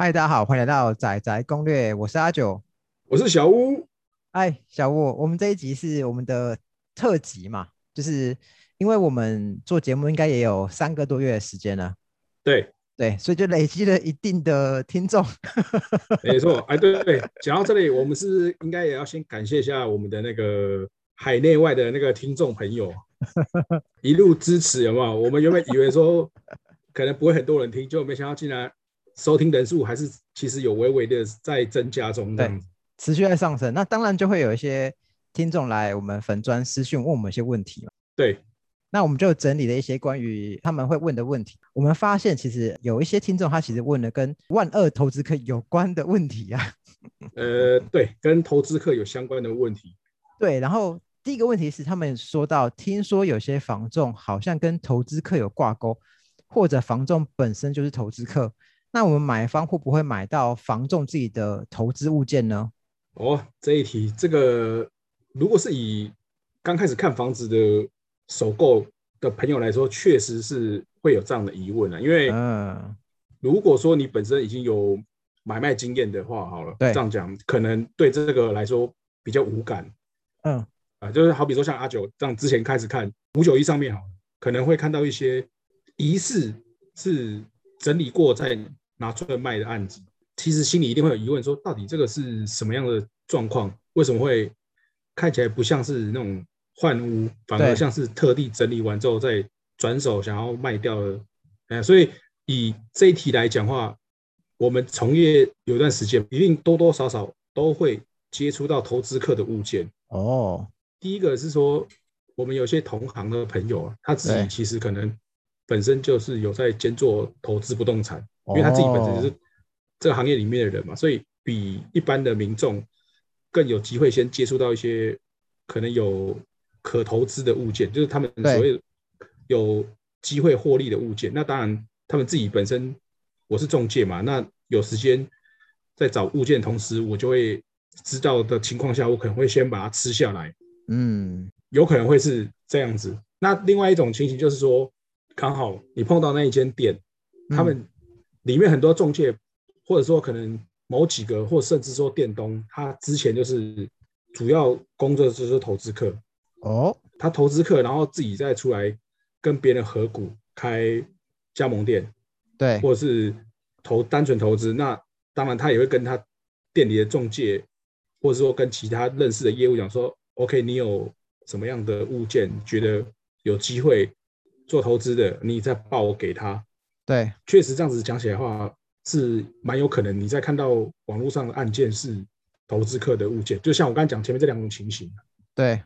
嗨，大家好，欢迎来到仔仔攻略，我是阿九，我是小屋。哎，小屋，我们这一集是我们的特辑嘛，就是因为我们做节目应该也有三个多月的时间了，对对，所以就累积了一定的听众。没错，哎，对对，讲到这里，我们是应该也要先感谢一下我们的那个海内外的那个听众朋友，一路支持，有没有？我们原本以为说可能不会很多人听，就没想到竟然收听人数还是其实有微微的在增加中，对。持续在上升，那当然就会有一些听众来我们粉专私讯问我们一些问题嘛。对，那我们就整理了一些关于他们会问的问题。我们发现其实有一些听众他其实问了跟万恶投资客有关的问题啊。呃，对，跟投资客有相关的问题。对，然后第一个问题是他们说到，听说有些房仲好像跟投资客有挂钩，或者房仲本身就是投资客，那我们买方会不会买到房仲自己的投资物件呢？哦，这一题，这个如果是以刚开始看房子的首购的朋友来说，确实是会有这样的疑问啊。因为，嗯，如果说你本身已经有买卖经验的话，好了，这样讲，可能对这个来说比较无感。嗯，啊，就是好比说像阿九这样，之前开始看五九一上面，好，可能会看到一些疑似是整理过再拿出来卖的案子。其实心里一定会有疑问，说到底这个是什么样的状况？为什么会看起来不像是那种换屋，反而像是特地整理完之后再转手想要卖掉的？哎，所以以这一题来讲话，我们从业有段时间，一定多多少少都会接触到投资客的物件。哦，第一个是说，我们有些同行的朋友啊，他自己其实可能本身就是有在兼做投资不动产，因为他自己本身就是。这个行业里面的人嘛，所以比一般的民众更有机会先接触到一些可能有可投资的物件，就是他们所谓有机会获利的物件。那当然，他们自己本身我是中介嘛，那有时间在找物件同时，我就会知道的情况下，我可能会先把它吃下来。嗯，有可能会是这样子。那另外一种情形就是说，刚好你碰到那一间店，他们里面很多中介。或者说，可能某几个，或甚至说店东，他之前就是主要工作就是投资客哦，他投资客，然后自己再出来跟别人合股开加盟店，对，或者是投单纯投资，那当然他也会跟他店里的中介，或者说跟其他认识的业务讲说，OK，你有什么样的物件觉得有机会做投资的，你再报给他。对，确实这样子讲起来的话。是蛮有可能，你在看到网络上的案件是投资客的物件，就像我刚才讲前面这两种情形。对，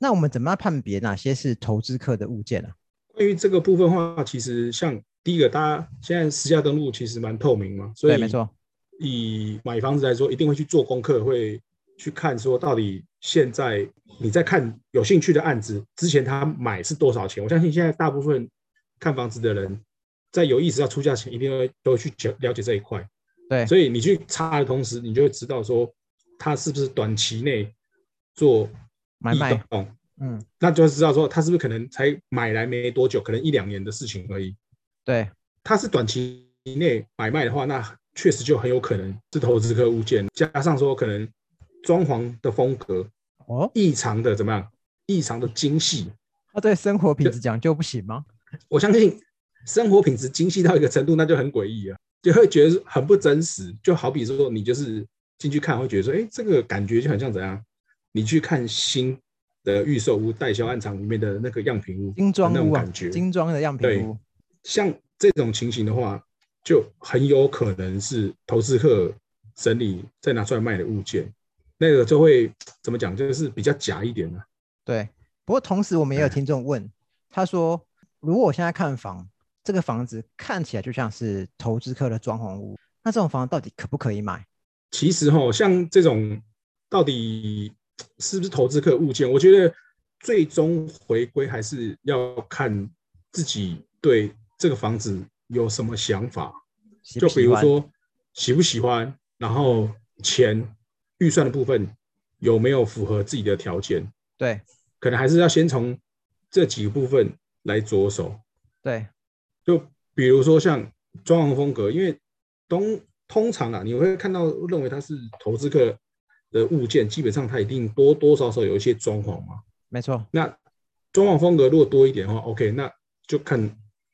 那我们怎么样判别哪些是投资客的物件呢？关于这个部分的话，其实像第一个，大家现在实价登录其实蛮透明嘛，所以没错。以买房子来说，一定会去做功课，会去看说到底现在你在看有兴趣的案子之前，他买是多少钱？我相信现在大部分看房子的人。在有意识要出价前，一定会都会去了了解这一块。对，所以你去查的同时，你就会知道说他是不是短期内做买卖。嗯，那就知道说他是不是可能才买来没多久，可能一两年的事情而已。对，他是短期内买卖的话，那确实就很有可能是投资客物件，加上说可能装潢的风格哦异常的怎么样，异常的精细。他对生活品质讲究不行吗？我相信。生活品质精细到一个程度，那就很诡异啊，就会觉得很不真实。就好比说，你就是进去看，会觉得说，哎，这个感觉就很像怎样？你去看新的预售屋、代销暗场里面的那个样品屋，精装那种感觉，精装的样品屋。像这种情形的话，就很有可能是投资客整理再拿出来卖的物件，那个就会怎么讲？就是比较假一点的。对。不过同时，我们也有听众问，他说，如果我现在看房。这个房子看起来就像是投资客的装潢屋，那这种房子到底可不可以买？其实哈，像这种到底是不是投资客物件，我觉得最终回归还是要看自己对这个房子有什么想法。就比如说喜不喜欢，然后钱预算的部分有没有符合自己的条件？对，可能还是要先从这几个部分来着手。对。就比如说像装潢风格，因为东通常啊，你会看到认为它是投资客的物件，基本上它一定多多少少有一些装潢嘛。没错。那装潢风格如果多一点的话，OK，那就看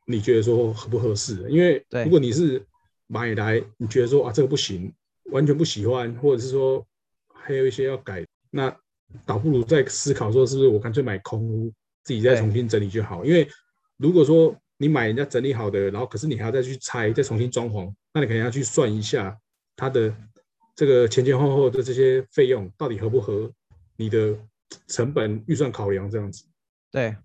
你觉得说合不合适。因为如果你是买来你觉得说啊这个不行，完全不喜欢，或者是说还有一些要改，那倒不如再思考说是不是我干脆买空屋，自己再重新整理就好。因为如果说你买人家整理好的，然后可是你还要再去拆，再重新装潢，那你可能要去算一下它的这个前前后后的这些费用到底合不合你的成本预算考量这样子。对，啊，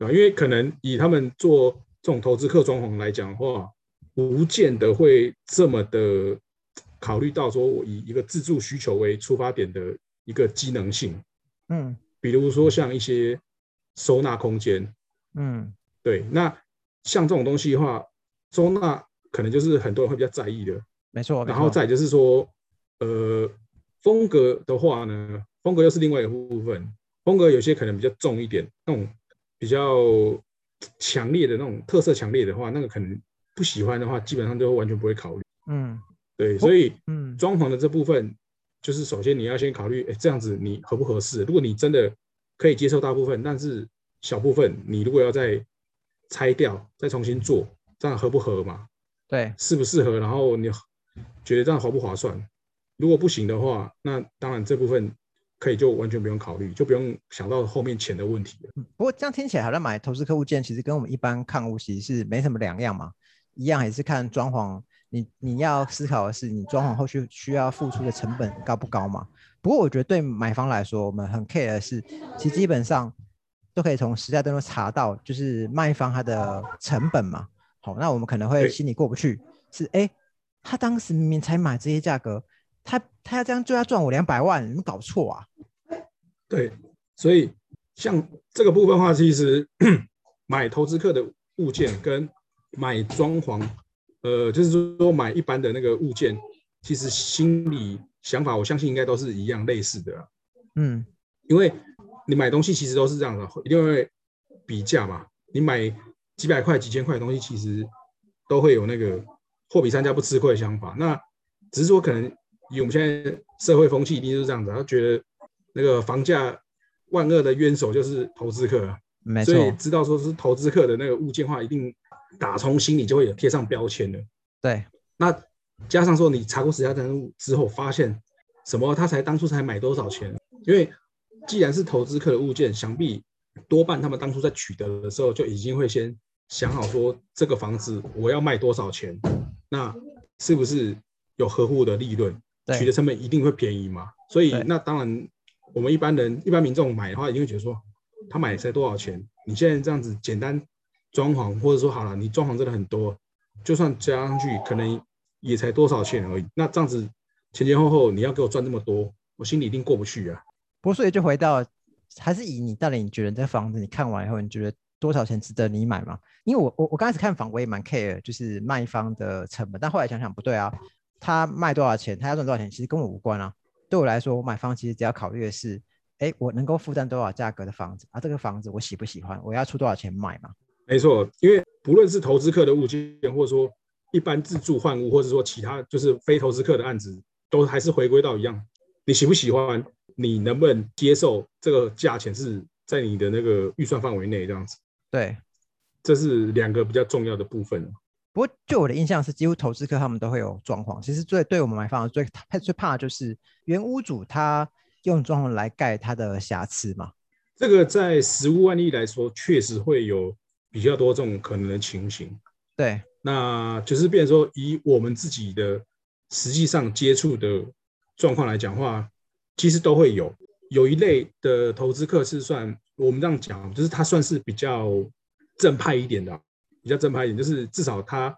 因为可能以他们做这种投资客装潢来讲的话，不见得会这么的考虑到说我以一个自住需求为出发点的一个机能性。嗯，比如说像一些收纳空间。嗯，对，那。像这种东西的话，收纳可能就是很多人会比较在意的，没错。然后再就是说，呃，风格的话呢，风格又是另外一个部分。风格有些可能比较重一点，那种比较强烈的那种特色强烈的话，那个可能不喜欢的话，基本上就完全不会考虑。嗯，对，所以，嗯，装潢的这部分，就是首先你要先考虑，哎，这样子你合不合适？如果你真的可以接受大部分，但是小部分你如果要在拆掉再重新做，这样合不合嘛？对，适不适合？然后你觉得这样划不划算？如果不行的话，那当然这部分可以就完全不用考虑，就不用想到后面钱的问题了。不过这样听起来好像买投资客户件，其实跟我们一般看屋其实是没什么两样嘛，一样也是看装潢。你你要思考的是，你装潢后续需要付出的成本高不高嘛？不过我觉得对买方来说，我们很 care 的是，其实基本上。都可以从实价登录查到，就是卖方他的成本嘛。好，那我们可能会心里过不去，是哎，他当时明明才买这些价格，他他要这样就要赚我两百万，你们搞错啊？对，所以像这个部分的话，其实 买投资客的物件跟买装潢，呃，就是说买一般的那个物件，其实心理想法，我相信应该都是一样类似的。嗯，因为。你买东西其实都是这样的，一定会比价嘛。你买几百块、几千块的东西，其实都会有那个货比三家不吃亏的想法。那只是说，可能以我们现在社会风气，一定是这样子，他觉得那个房价万恶的冤手就是投资客，没错。所以知道说是投资客的那个物件话，一定打从心里就会有贴上标签的。对。那加上说，你查过实价登录之后，发现什么？他才当初才买多少钱？因为既然是投资客的物件，想必多半他们当初在取得的时候就已经会先想好说，这个房子我要卖多少钱，那是不是有合乎的利润？取得成本一定会便宜嘛？所以那当然，我们一般人、一般民众买的话，一定会觉得说，他买才多少钱？你现在这样子简单装潢，或者说好了，你装潢真的很多，就算加上去，可能也才多少钱而已。那这样子前前后后你要给我赚那么多，我心里一定过不去啊。不过，所以就回到，还是以你到底你觉得这房子你看完以后，你觉得多少钱值得你买吗？因为我我我刚开始看房，我也蛮 care，就是卖方的成本。但后来想想不对啊，他卖多少钱，他要赚多少钱，其实跟我无关啊。对我来说，我买方其实只要考虑的是，哎，我能够负担多少价格的房子啊？这个房子我喜不喜欢？我要出多少钱买嘛？没错，因为不论是投资客的物件，或者说一般自住换屋，或者说其他就是非投资客的案子，都还是回归到一样，你喜不喜欢？你能不能接受这个价钱是在你的那个预算范围内这样子？对，这是两个比较重要的部分。不过，就我的印象是，几乎投资客他们都会有状况。其实最对我们买房最最怕的就是原屋主他用装潢来盖他的瑕疵嘛。这个在实物案例来说，确实会有比较多这种可能的情形。对，那就是变说以我们自己的实际上接触的状况来讲话。其实都会有，有一类的投资客是算我们这样讲，就是他算是比较正派一点的，比较正派一点，就是至少他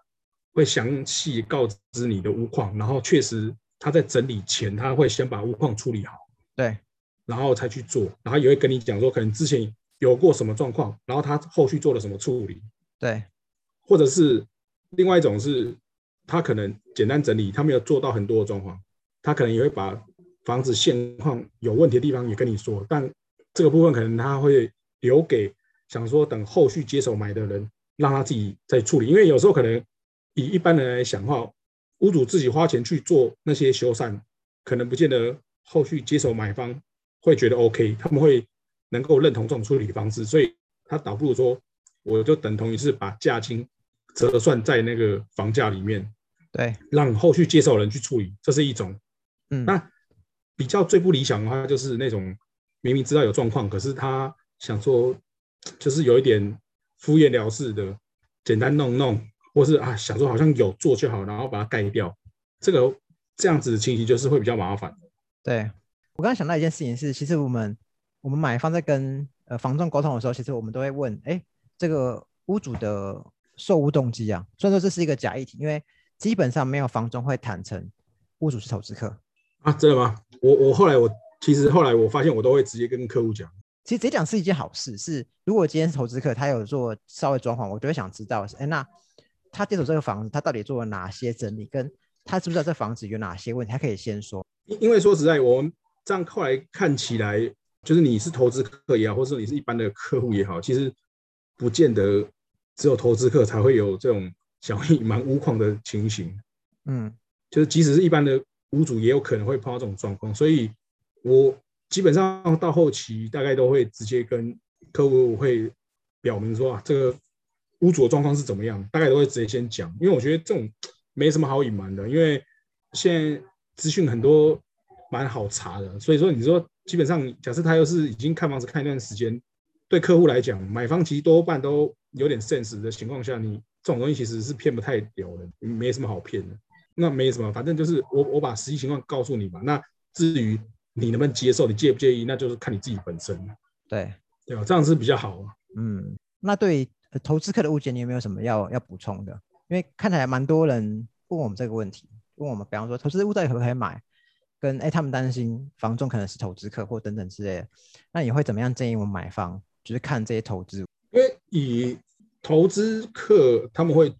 会详细告知你的屋况，然后确实他在整理前，他会先把屋况处理好，对，然后才去做，然后也会跟你讲说，可能之前有过什么状况，然后他后续做了什么处理，对，或者是另外一种是，他可能简单整理，他没有做到很多的状况，他可能也会把。房子现况有问题的地方也跟你说，但这个部分可能他会留给想说等后续接手买的人，让他自己再处理。因为有时候可能以一般人来想的话，屋主自己花钱去做那些修缮，可能不见得后续接手买方会觉得 OK，他们会能够认同这种处理方式，所以他倒不如说，我就等同于是把价金折算在那个房价里面，对，让后续接手人去处理，这是一种。嗯，那比较最不理想的话，就是那种明明知道有状况，可是他想说，就是有一点敷衍了事的，简单弄弄。或是啊，想说好像有做就好，然后把它盖掉，这个这样子的情形就是会比较麻烦。对我刚刚想到一件事情是，其实我们我们买方在跟呃房仲沟通的时候，其实我们都会问，哎，这个屋主的售屋动机啊。虽然说这是一个假议题，因为基本上没有房仲会坦诚屋主是投资客啊，真的吗？我我后来我其实后来我发现我都会直接跟客户讲，其实直接讲是一件好事。是如果今天是投资客，他有做稍微装潢，我就会想知道是，哎那。他接手这个房子，他到底做了哪些整理？跟他知不知道这房子有哪些问题？他可以先说。因因为说实在，我们这样后来看起来，就是你是投资客也好，或者说你是一般的客户也好，其实不见得只有投资客才会有这种小 隐瞒屋况的情形。嗯，就是即使是一般的屋主，也有可能会碰到这种状况。所以，我基本上到后期大概都会直接跟客户会表明说啊，这个。屋主的状况是怎么样？大概都会直接先讲，因为我觉得这种没什么好隐瞒的，因为现在资讯很多，蛮好查的。所以说，你说基本上，假设他又是已经看房子看一段时间，对客户来讲，买方其实多半都有点 sense 的情况下，你这种东西其实是骗不太了的，没什么好骗的。那没什么，反正就是我我把实际情况告诉你嘛。那至于你能不能接受，你介不介意，那就是看你自己本身对对吧？这样是比较好。嗯，那对。投资客的物件，你有没有什么要要补充的？因为看起来蛮多人问我们这个问题，问我们，比方说投资物到底可不可以买，跟哎他们担心房仲可能是投资客或等等之类的，那你会怎么样建议我们买方，就是看这些投资？因为以投资客他们会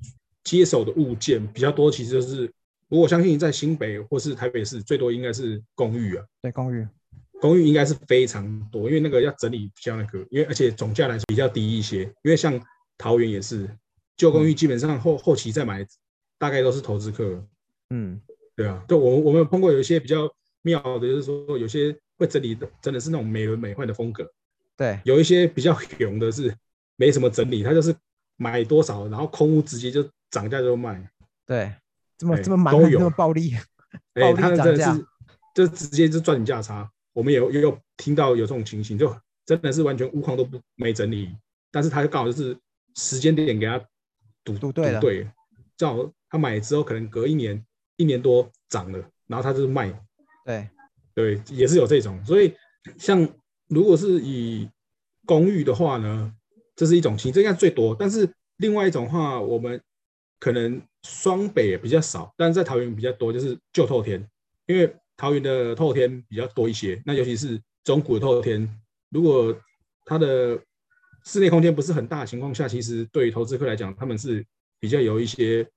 接手的物件比较多，其实就是我相信在新北或是台北市最多应该是公寓啊，对，公寓。公寓应该是非常多，因为那个要整理比较那个，因为而且总价来说比较低一些，因为像。桃园也是旧公寓，基本上后后期再买，大概都是投资客。嗯，对啊，就我我们碰过有一些比较妙的，就是说有些会整理的，真的是那种美轮美奂的风格。对，有一些比较穷的是没什么整理，他就是买多少，然后空屋直接就涨价就卖。对，这么这么蛮横，这么暴力，哎，他真的是就直接就赚你价差。我们也也有听到有这种情形，就真的是完全屋况都不没整理，但是他刚好就是。时间点给他赌赌对了，对，正好他买之后可能隔一年一年多涨了，然后他就是卖，对对，也是有这种。所以像如果是以公寓的话呢，这是一种情，这应该最多。但是另外一种话，我们可能双北比较少，但是在桃园比较多，就是旧透天，因为桃园的透天比较多一些，那尤其是中古的透天，如果它的室内空间不是很大的情况下，其实对于投资客来讲，他们是比较有一些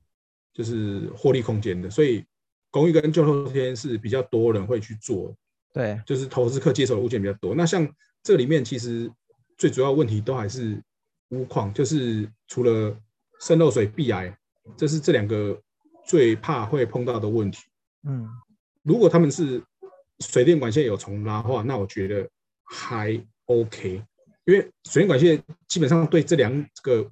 就是获利空间的。所以公寓跟旧透天是比较多人会去做，对，就是投资客接手的物件比较多。那像这里面其实最主要问题都还是屋况，就是除了渗漏水、壁癌，这是这两个最怕会碰到的问题。嗯，如果他们是水电管线有重拉的话，那我觉得还 OK。因为水电管线基本上对这两个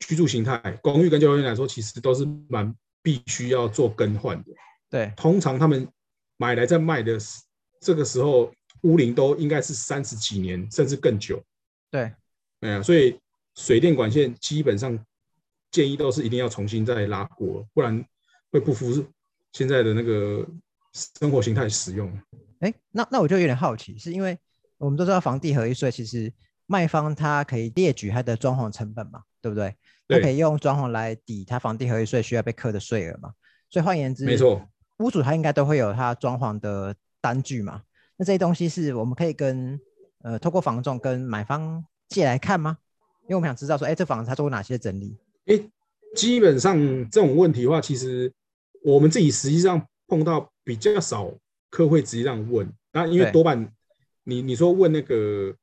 居住形态，公寓跟旧公寓来说，其实都是蛮必须要做更换的。对，通常他们买来再卖的这个时候，屋龄都应该是三十几年甚至更久。对，哎呀，所以水电管线基本上建议都是一定要重新再拉过，不然会不符现在的那个生活形态使用。哎，那那我就有点好奇，是因为我们都知道房地合一税其实。卖方他可以列举他的装潢成本嘛，对不对？他可以用装潢来抵他房地合一税需要被课的税额嘛。所以换言之，没错，屋主他应该都会有他装潢的单据嘛。那这些东西是我们可以跟呃透过房仲跟买方借来看吗？因为我们想知道说，哎，这房子他做过哪些整理？哎，基本上这种问题的话，其实我们自己实际上碰到比较少客会直接这样问。那因为多半你你说问那个。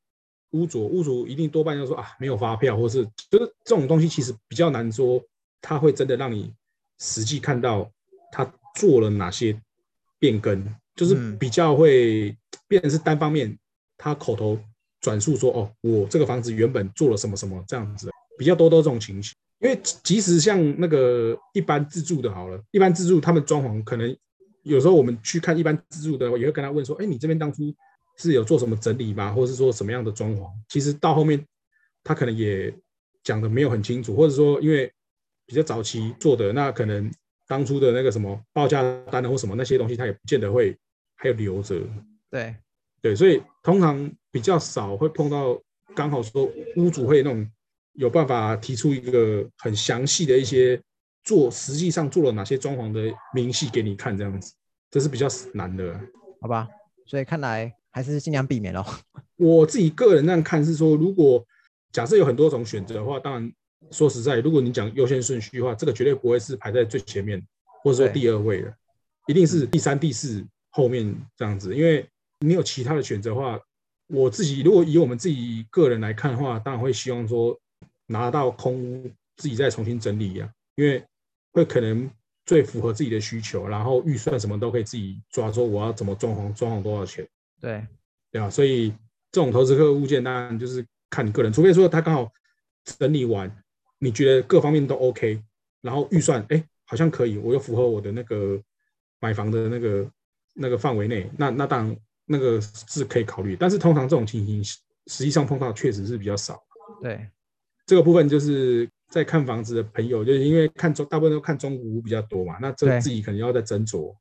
屋主屋主一定多半要说啊，没有发票，或是就是这种东西，其实比较难说，他会真的让你实际看到他做了哪些变更，就是比较会变成是单方面，他口头转述说，哦，我这个房子原本做了什么什么这样子，比较多多这种情形。因为即使像那个一般自住的，好了，一般自住他们装潢可能有时候我们去看一般自住的，也会跟他问说，哎，你这边当初是有做什么整理吗？或者是说什么样的装潢？其实到后面他可能也讲的没有很清楚，或者说因为比较早期做的，那可能当初的那个什么报价单或什么那些东西，他也不见得会还有留着。对对，所以通常比较少会碰到刚好说屋主会那种。有办法提出一个很详细的一些做，实际上做了哪些装潢的明细给你看，这样子，这是比较难的，好吧？所以看来还是尽量避免咯。我自己个人那样看是说，如果假设有很多种选择的话，当然说实在，如果你讲优先顺序的话，这个绝对不会是排在最前面，或者说第二位的，一定是第三、第四后面这样子，因为你有其他的选择的话，我自己如果以我们自己个人来看的话，当然会希望说。拿到空屋自己再重新整理呀，因为会可能最符合自己的需求，然后预算什么都可以自己抓，说我要怎么装潢，装潢多少钱。对，对啊，所以这种投资客物件当然就是看你个人，除非说他刚好整理完，你觉得各方面都 OK，然后预算哎好像可以，我又符合我的那个买房的那个那个范围内，那那当然那个是可以考虑，但是通常这种情形实际上碰到确实是比较少。对。这个部分就是在看房子的朋友，就是因为看中大部分都看中古屋比较多嘛，那这自己可能要再斟酌。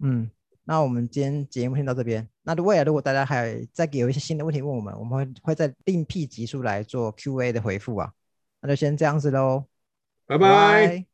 嗯，那我们今天节目先到这边。那未来如果大家还再给有一些新的问题问我们，我们会会再另辟集数来做 Q&A 的回复啊。那就先这样子喽，拜拜。